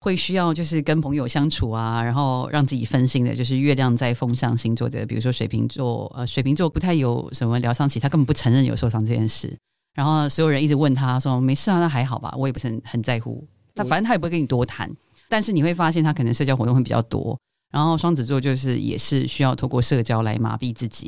会需要就是跟朋友相处啊，然后让自己分心的，就是月亮在风象星座的，比如说水瓶座，呃，水瓶座不太有什么疗伤期，他根本不承认有受伤这件事。然后所有人一直问他说：“没事啊，那还好吧？”我也不是很很在乎。他反正他也不会跟你多谈，但是你会发现他可能社交活动会比较多。然后双子座就是也是需要透过社交来麻痹自己。